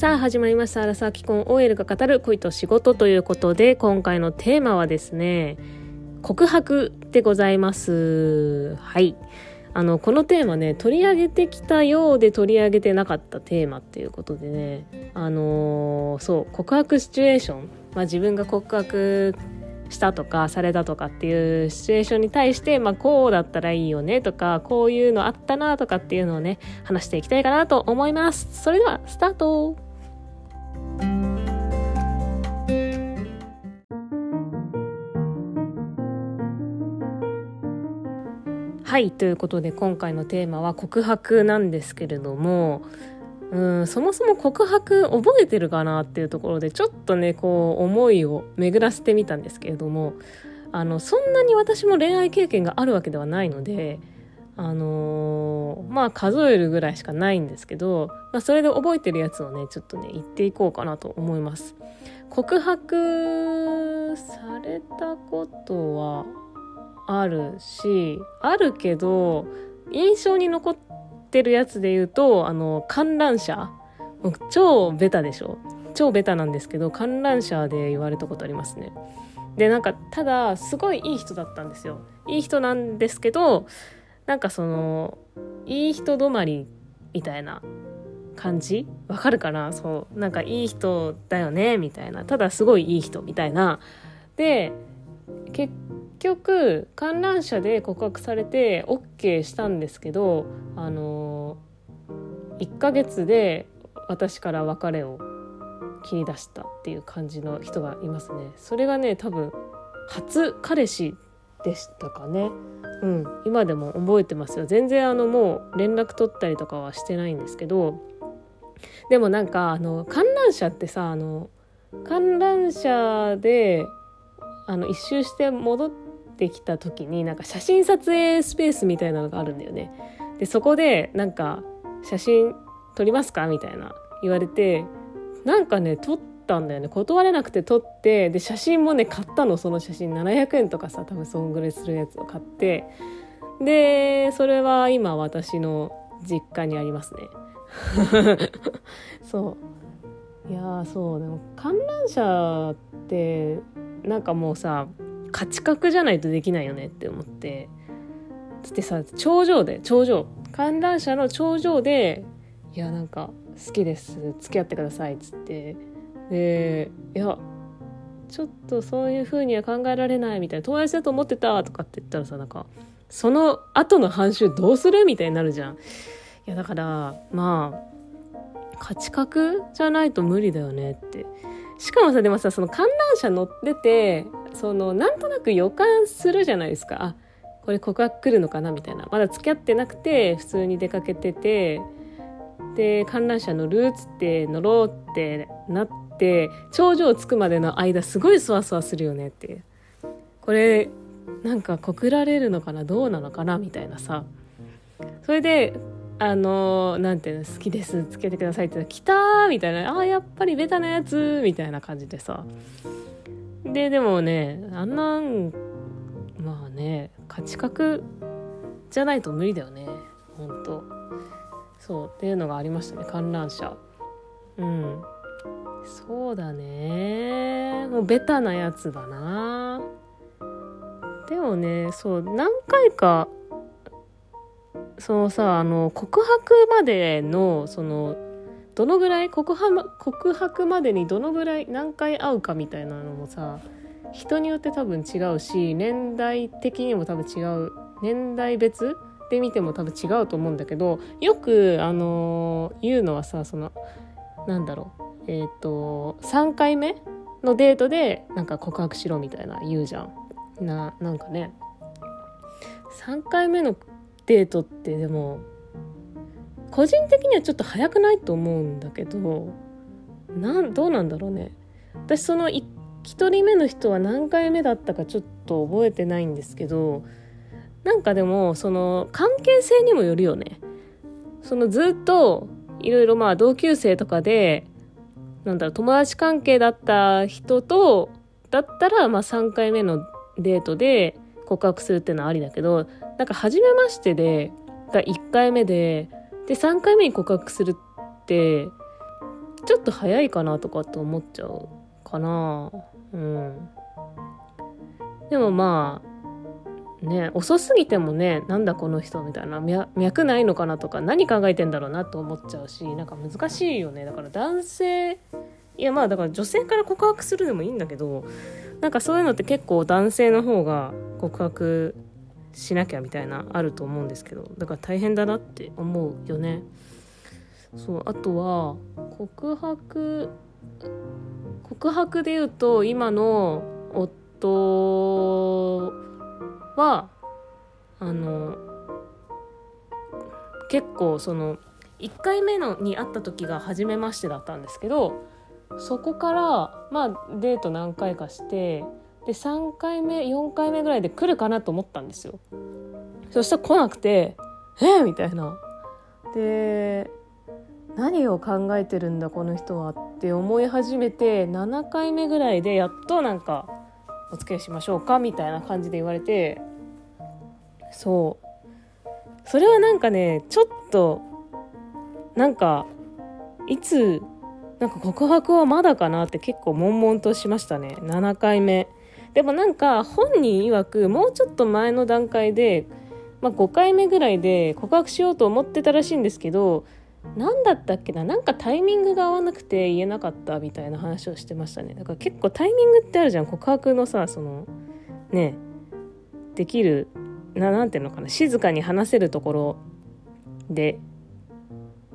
さあ始まりました「アラサー既婚 OL が語る恋と仕事」ということで今回のテーマはですね告白でございます。はい。あのこのテーマね取り上げてきたようで取り上げてなかったテーマっていうことでねあのー、そう告白シチュエーション、まあ、自分が告白したとかされたとかっていうシチュエーションに対して、まあ、こうだったらいいよねとかこういうのあったなとかっていうのをね話していきたいかなと思います。それではスタート。はいということで今回のテーマは告白なんですけれどもうんそもそも告白覚えてるかなっていうところでちょっとねこう思いを巡らせてみたんですけれどもあのそんなに私も恋愛経験があるわけではないのであのー、まあ数えるぐらいしかないんですけど、まあ、それで覚えてるやつをねちょっとね言っていこうかなと思います。告白されたことはあるしあるけど印象に残ってるやつで言うと、あの、観覧車超ベタでしょ？超ベタなんですけど、観覧車で言われたことありますね。で、なんか、ただ、すごいいい人だったんですよ。いい人なんですけど、なんかその、いい人止まりみたいな感じ？わかるかな？そう。なんかいい人だよね？みたいな。ただすごいいい人みたいな。で、結局観覧車で告白されて OK したんですけどあの1ヶ月で私から別れを切り出したっていう感じの人がいますね。それがね多分初彼氏でしたかね。うん。今でも覚えてますよ。全然あのもう連絡取ったりとかはしてないんですけどでもなんかあの観覧車ってさあの観覧車であの一周して戻ってきた時になんか写真撮影スペースみたいなのがあるんだよね。でそこでなんか写真撮りますかみたいな言われてなんかね撮ったんだよね。断れなくて撮ってで写真もね買ったの。その写真700円とかさ多分そんぐらいするやつを買って。でそれは今私の実家にありますね。そう。いやそう。でも観覧車ってなんかもうさ価値格じゃないとできないよねって思って。つってさ頂上で頂上。観覧車の頂上で「いやなんか好きです。付き合ってください」っつって。で「いやちょっとそういう風には考えられない」みたいな「友達だと思ってた」とかって言ったらさなんかその後の反習どうするみたいになるじゃん。いやだからまあ価値格じゃないと無理だよねって。しかもさでもさその観覧車乗っててそのなんとなく予感するじゃないですか。あこれ告白来るのかなみたいな。まだ付き合ってなくて普通に出かけててで観覧車乗るっつって乗ろうってなって頂上着くまでの間すごいそわそわするよねって。これなんか告られるのかなどうなのかなみたいなさ。それであのなんていうの好きですつけてくださいって来たみたいなあやっぱりベタなやつみたいな感じでさ。ででもねあんなんまあね価値格じゃないと無理だよねほんと。そうっていうのがありましたね観覧車。うん。そうだね。もうベタなやつだな。でもねそう何回かそのさあの告白までのそのどのぐらい告白までにどのぐらい何回会うかみたいなのもさ人によって多分違うし年代的にも多分違う年代別で見ても多分違うと思うんだけどよくあの、言うのはさそのなんだろうえっ、ー、と3回目のデートでなんか告白しろみたいな言うじゃん。ななんかね3回目のデートってでも個人的にはちょっと早くないと思うんだけどなんどうなんだろうね。私その 1, 人目の人は何回目だったかちょっと覚えてないんですけどなんかでもその関係性にもよるよね。そのずっといろいろまあ同級生とかでなんだろう友達関係だった人とだったらまあ3回目のデートで告白するっていうのはありだけどなんか初めましてでが1回目でで3回目に告白するってちょっと早いかなとかって思っちゃうかな。うん。でもまあね遅すぎてもねなんだこの人みたいな脈ないのかなとか何考えてんだろうなと思っちゃうしなんか難しいよね。だから男性いやまあだから女性から告白するでもいいんだけどなんかそういうのって結構男性の方が告白しなきゃみたいなあると思うんですけどだから大変だなって思うよね。そうあとは告白告白で言うと今の夫はあの結構その1回目のに会った時が初めましてだったんですけどそこからまあデート何回かしてで3回目4回目ぐらいで来るかなと思ったんですよ。そしたら来なくて「えみたいな。で何を考えてるんだこの人はって思い始めて7回目ぐらいでやっとなんかお付き合いしましょうかみたいな感じで言われてそう。それはなんかねちょっとなんかいつなんか告白はまだかなって結構悶々としましたね。7回目。でもなんか本人曰くもうちょっと前の段階で、まあ、5回目ぐらいで告白しようと思ってたらしいんですけど何だったっけななんかタイミングが合わなくて言えなかったみたいな話をしてましたね。だから結構タイミングってあるじゃん告白のさそのねできるななんていうのかな静かに話せるところで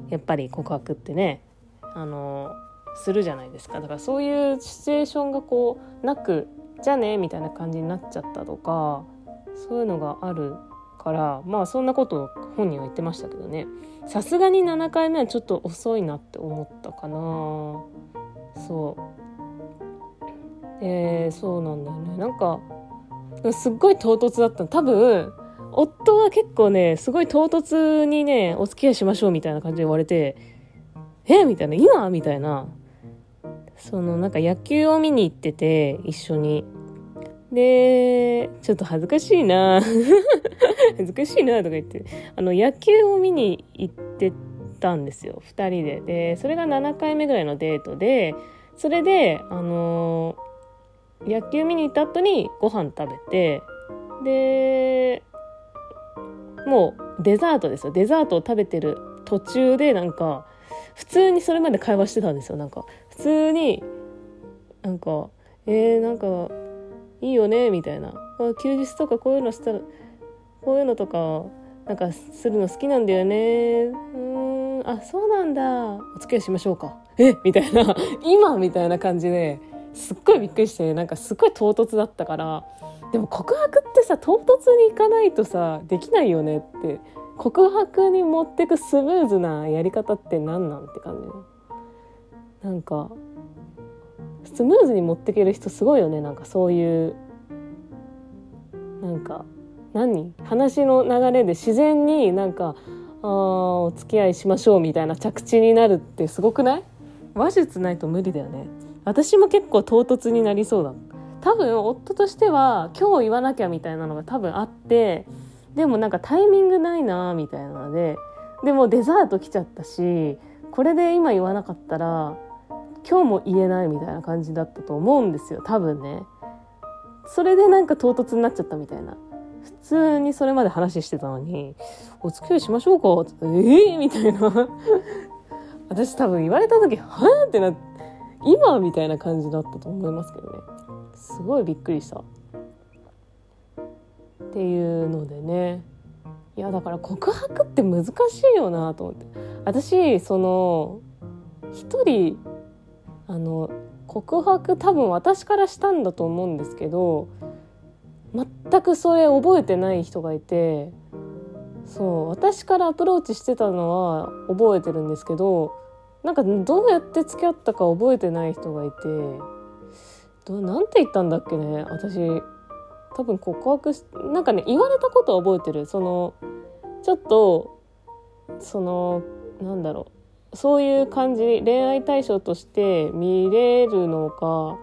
やっぱり告白ってねあのするじゃないですか。だからそういうシチュエーションがこうなくじゃあねみたいな感じになっちゃったとかそういうのがあるからまあそんなこと本人は言ってましたけどね。さすがに7回目はちょっと遅いなって思ったかな。そう。えー、そうなんだよね。なんかすっごい唐突だった多分夫は結構ねすごい唐突にねお付き合いしましょうみたいな感じで言われてえみたいな。今みたいな。そのなんか野球を見に行ってて一緒に。で、ちょっと恥ずかしいな 恥ずかしいなとか言って、あの、野球を見に行ってたんですよ、2人で。で、それが7回目ぐらいのデートで、それで、あの、野球見に行った後にご飯食べて、で、もうデザートですよ。デザートを食べてる途中でなんか、普通にそれまで会話してたんですよ。なんか、普通に、なんか、えー、なんか、いいよねみたいな。休日とかこういうのしたらこういうのとかなんかするの好きなんだよね。うんあそうなんだ。お付き合いしましょうか。えみたいな。今みたいな感じですっごいびっくりしてなんかすっごい唐突だったからでも告白ってさ唐突にいかないとさできないよねって告白に持ってくスムーズなやり方って何なんって感じ。なんかスムーズに持っていける人すごいよね。なんかそういうなんか何？話の流れで自然になんかあお付き合いしましょうみたいな着地になるってすごくない？話術ないと無理だよね。私も結構唐突になりそうだ多分夫としては今日言わなきゃみたいなのが多分あってでもなんかタイミングないなみたいなのででもデザート来ちゃったしこれで今言わなかったら今日も言えないみたいな感じだったと思うんですよ。多分ね。それでなんか唐突になっちゃったみたいな。普通にそれまで話してたのに「お付き合いしましょうか」「ええー、みたいな。私多分言われた時「はあ?」ってな今みたいな感じだったと思いますけどね。すごいびっくりした。っていうのでね。いやだから告白って難しいよなと思って。私その一人あの告白多分私からしたんだと思うんですけど全くそれ覚えてない人がいてそう私からアプローチしてたのは覚えてるんですけどなんかどうやって付き合ったか覚えてない人がいてどなんて言ったんだっけね私多分告白しなんかね言われたことは覚えてる。そのちょっとそのなんだろう。そういう感じ恋愛対象として見れるのか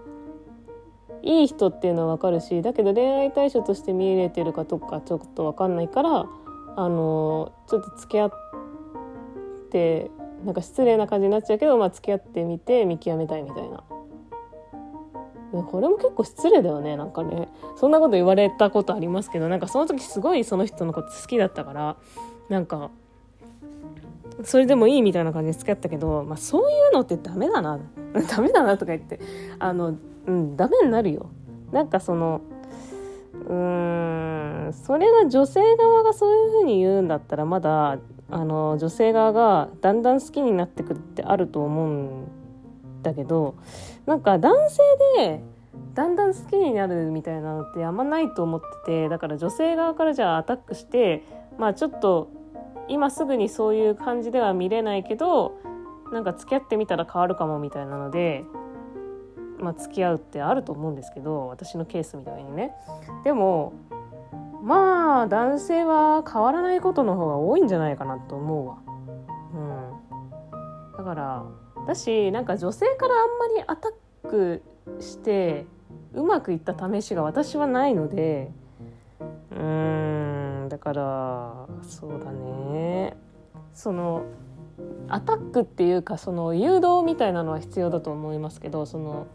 いい人っていうのは分かるしだけど恋愛対象として見れてるかとかちょっと分かんないからあのちょっと付き合ってなんか失礼な感じになっちゃうけど、まあ、付き合ってみて見極めたいみたいな。これも結構失礼だよねなんかね。そんなこと言われたことありますけどなんかその時すごいその人のこと好きだったからなんかそれでもいいみたいな感じで付き合ったけど、まあ、そういうのってダメだな。ダメだなとか言ってあのうんダメになるよ。なんかそのうーんそれが女性側がそういうふうに言うんだったらまだあの女性側がだんだん好きになってくるってあると思うんだけどなんか男性でだんだん好きになるみたいなのってあんまないと思っててだから女性側からじゃあアタックしてまあちょっと今すぐにそういう感じでは見れないけどなんか付き合ってみたら変わるかもみたいなので、まあ、付き合うってあると思うんですけど私のケースみたいにね。でもまあ男性は変わらないことの方が多いんじゃないかなと思うわ。うん、だからだしなんか女性からあんまりアタックしてうまくいった試しが私はないのでうんからそうだね。そのアタックっていうかその誘導みたいなのは必要だと思いますけどその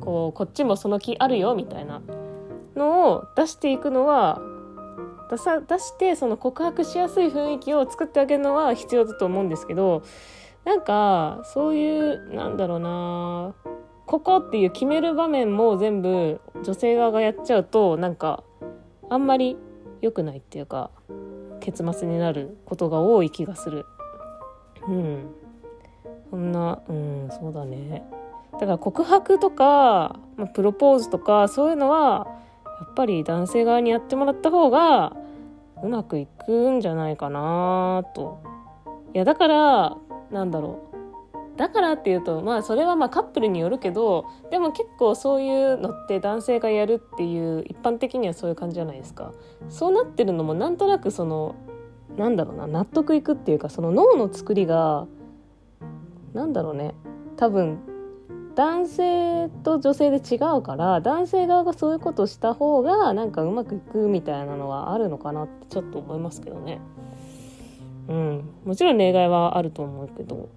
こうこっちもその気あるよみたいなのを出していくのは出さ出してその告白しやすい雰囲気を作ってあげるのは必要だと思うんですけどなんかそういうなんだろうなここっていう決める場面も全部女性側がやっちゃうとなんかあんまり良くないっていうか結末になることが多い気がする。うん。そんなうんそうだね。だから告白とか、まあ、プロポーズとかそういうのはやっぱり男性側にやってもらった方がうまくいくんじゃないかなと。いやだからなんだろう。だからっていうとまあそれはまあカップルによるけどでも結構そういうのって男性がやるっていう一般的にはそういう感じじゃないですか。そうなってるのもなんとなくそのなんだろうな納得いくっていうかその脳の作りがなんだろうね。多分男性と女性で違うから男性側がそういうことをした方がなんかうまくいくみたいなのはあるのかなってちょっと思いますけどね。うん、もちろん例外はあると思うけど。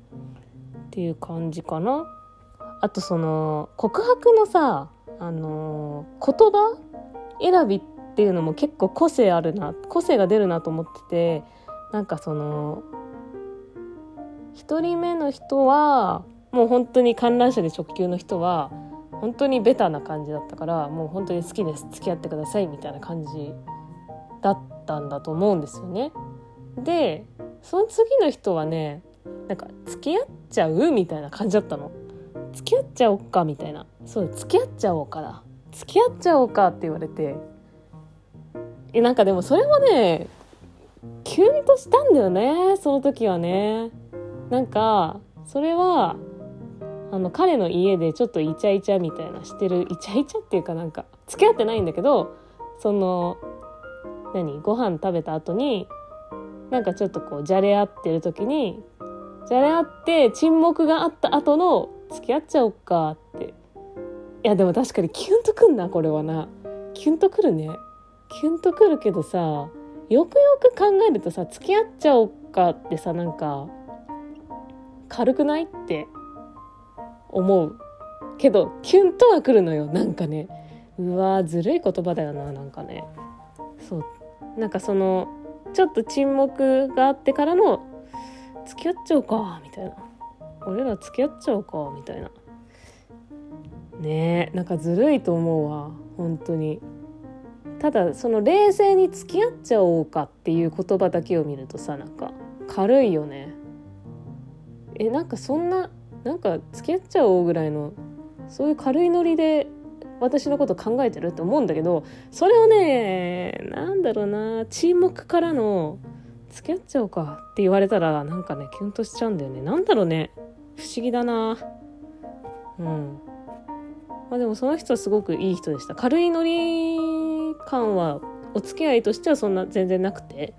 っていう感じかな。あとその告白のさあの、言葉選びっていうのも結構個性あるな個性が出るなと思っててなんかその1人目の人はもう本当に観覧車で直球の人は本当にベタな感じだったからもう本当に好きです付き合ってくださいみたいな感じだったんだと思うんですよね。でその次の人はねなんか付き合っちゃうみたいな感じだったの。付き合っちゃおうかみたいな。そう付き合っちゃおうかな。付き合っちゃおうかって言われて。えなんかでもそれもねキュンとしたんだよねその時はね。なんかそれはあの彼の家でちょっとイチャイチャみたいなしてるイチャイチャっていうかなんか付き合ってないんだけどその何ご飯食べた後になんかちょっとこうじゃれ合ってる時にじゃれ合って沈黙があった後の付き合っちゃおっかって。いやでも確かにキュンとくんなこれはな。キュンとくるね。キュンとくるけどさよくよく考えるとさ付き合っちゃおっかってさなんか軽くないって思う。けどキュンとはくるのよなんかね。うわずるい言葉だよななんかね。そう。なんかそのちょっと沈黙があってからの付き合っちゃうかみたいな。俺ら付き合っちゃうかみたいな。ねえなんかずるいと思うわ本当に。ただその冷静に付き合っちゃおうかっていう言葉だけを見るとさなんか軽いよね。えなんかそんななんか付き合っちゃおうぐらいのそういう軽いノリで私のこと考えてるって思うんだけどそれをねなんだろうな沈黙からの付き合っちゃおうかって言われたらなんかねキュンとしちゃうんだよね。なんだろうね。不思議だな。うん。まあでもその人はすごくいい人でした。軽いノリ感はお付き合いとしてはそんな全然なくて。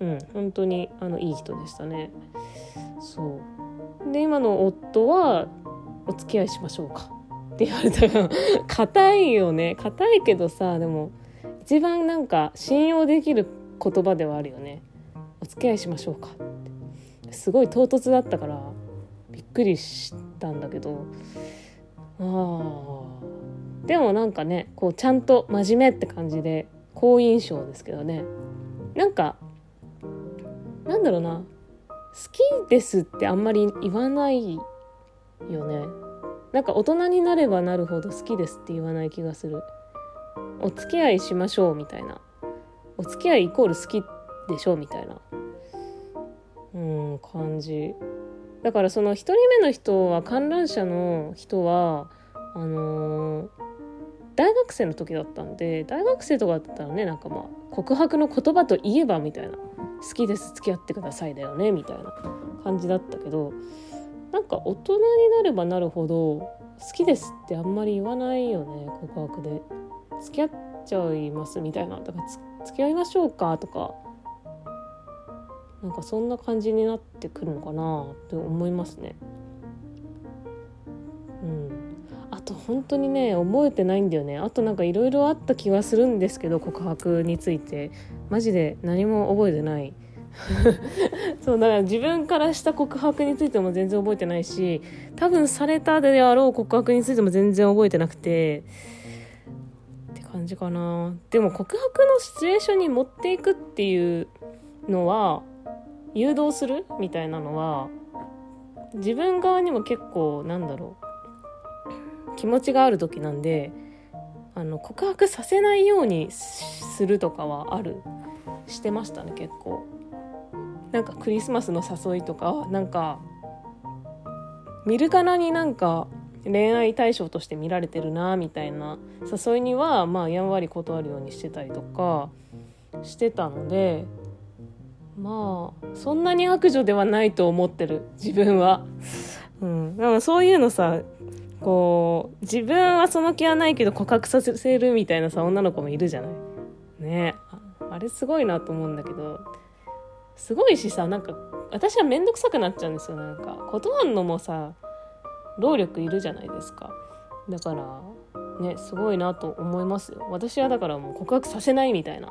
うん。本当にあのいい人でしたね。そう。で今の夫はお付き合いしましょうかって言われたら硬いよね。硬いけどさでも一番なんか信用できる言葉ではあるよね。お付き合いしましょうか。ってすごい唐突だったからびっくりしたんだけど。あでもなんかねこうちゃんと真面目って感じで好印象ですけどね。なんかなんだろうな。好きですってあんまり言わないよね。なんか大人になればなるほど好きですって言わない気がする。お付き合いしましょうみたいな。お付き合いイコール好きっでしょみたいな。うん感じ。だからその1人目の人は観覧車の人はあのー、大学生の時だったんで大学生とかだったらねなんかまあ告白の言葉といえばみたいな。好きです付き合ってくださいだよねみたいな感じだったけどなんか大人になればなるほど好きですってあんまり言わないよね告白で。付き合っちゃいますみたいな。だから付き合いましょうかとかなんかそんな感じになってくるのかなって思いますね。うん。あと本当にね覚えてないんだよね。あとなんかいろいろあった気がするんですけど告白について。マジで何も覚えてない。そうだから自分からした告白についても全然覚えてないし多分されたであろう告白についても全然覚えてなくて。って感じかな。でも告白のシチュエーションに持っていくっていうのは誘導する？みたいなのは自分側にも結構なんだろう気持ちがある時なんであの告白させないようにするとかはある。してましたね結構。なんかクリスマスの誘いとかなんか見るからになんか恋愛対象として見られてるなみたいな誘いにはまあやんわり断るようにしてたりとかしてたのでまあそんなに悪女ではないと思ってる自分は。うん、でもそういうのさこう自分はその気はないけど告白させるみたいなさ女の子もいるじゃない。ね。あれすごいなと思うんだけど。すごいしさなんか私は面倒くさくなっちゃうんですよなんか。断るのもさ労力いるじゃないですか。だからねすごいなと思いますよ。私はだからもう告白させないみたいな。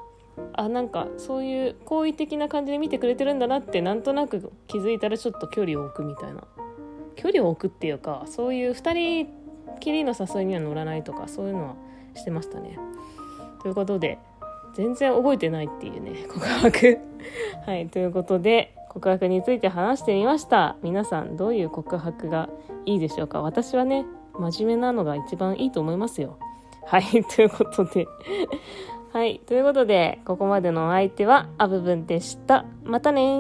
あなんかそういう好意的な感じで見てくれてるんだなってなんとなく気づいたらちょっと距離を置くみたいな。距離を置くっていうかそういう2人きりの誘いには乗らないとかそういうのはしてましたね。ということで全然覚えてないっていうね 告白。はいということで告白について話してみました。皆さんどういう告白がいいでしょうか？私はね真面目なのが一番いいと思いますよ。はいということで。はい。ということで、ここまでのお相手は、アブブンでした。またね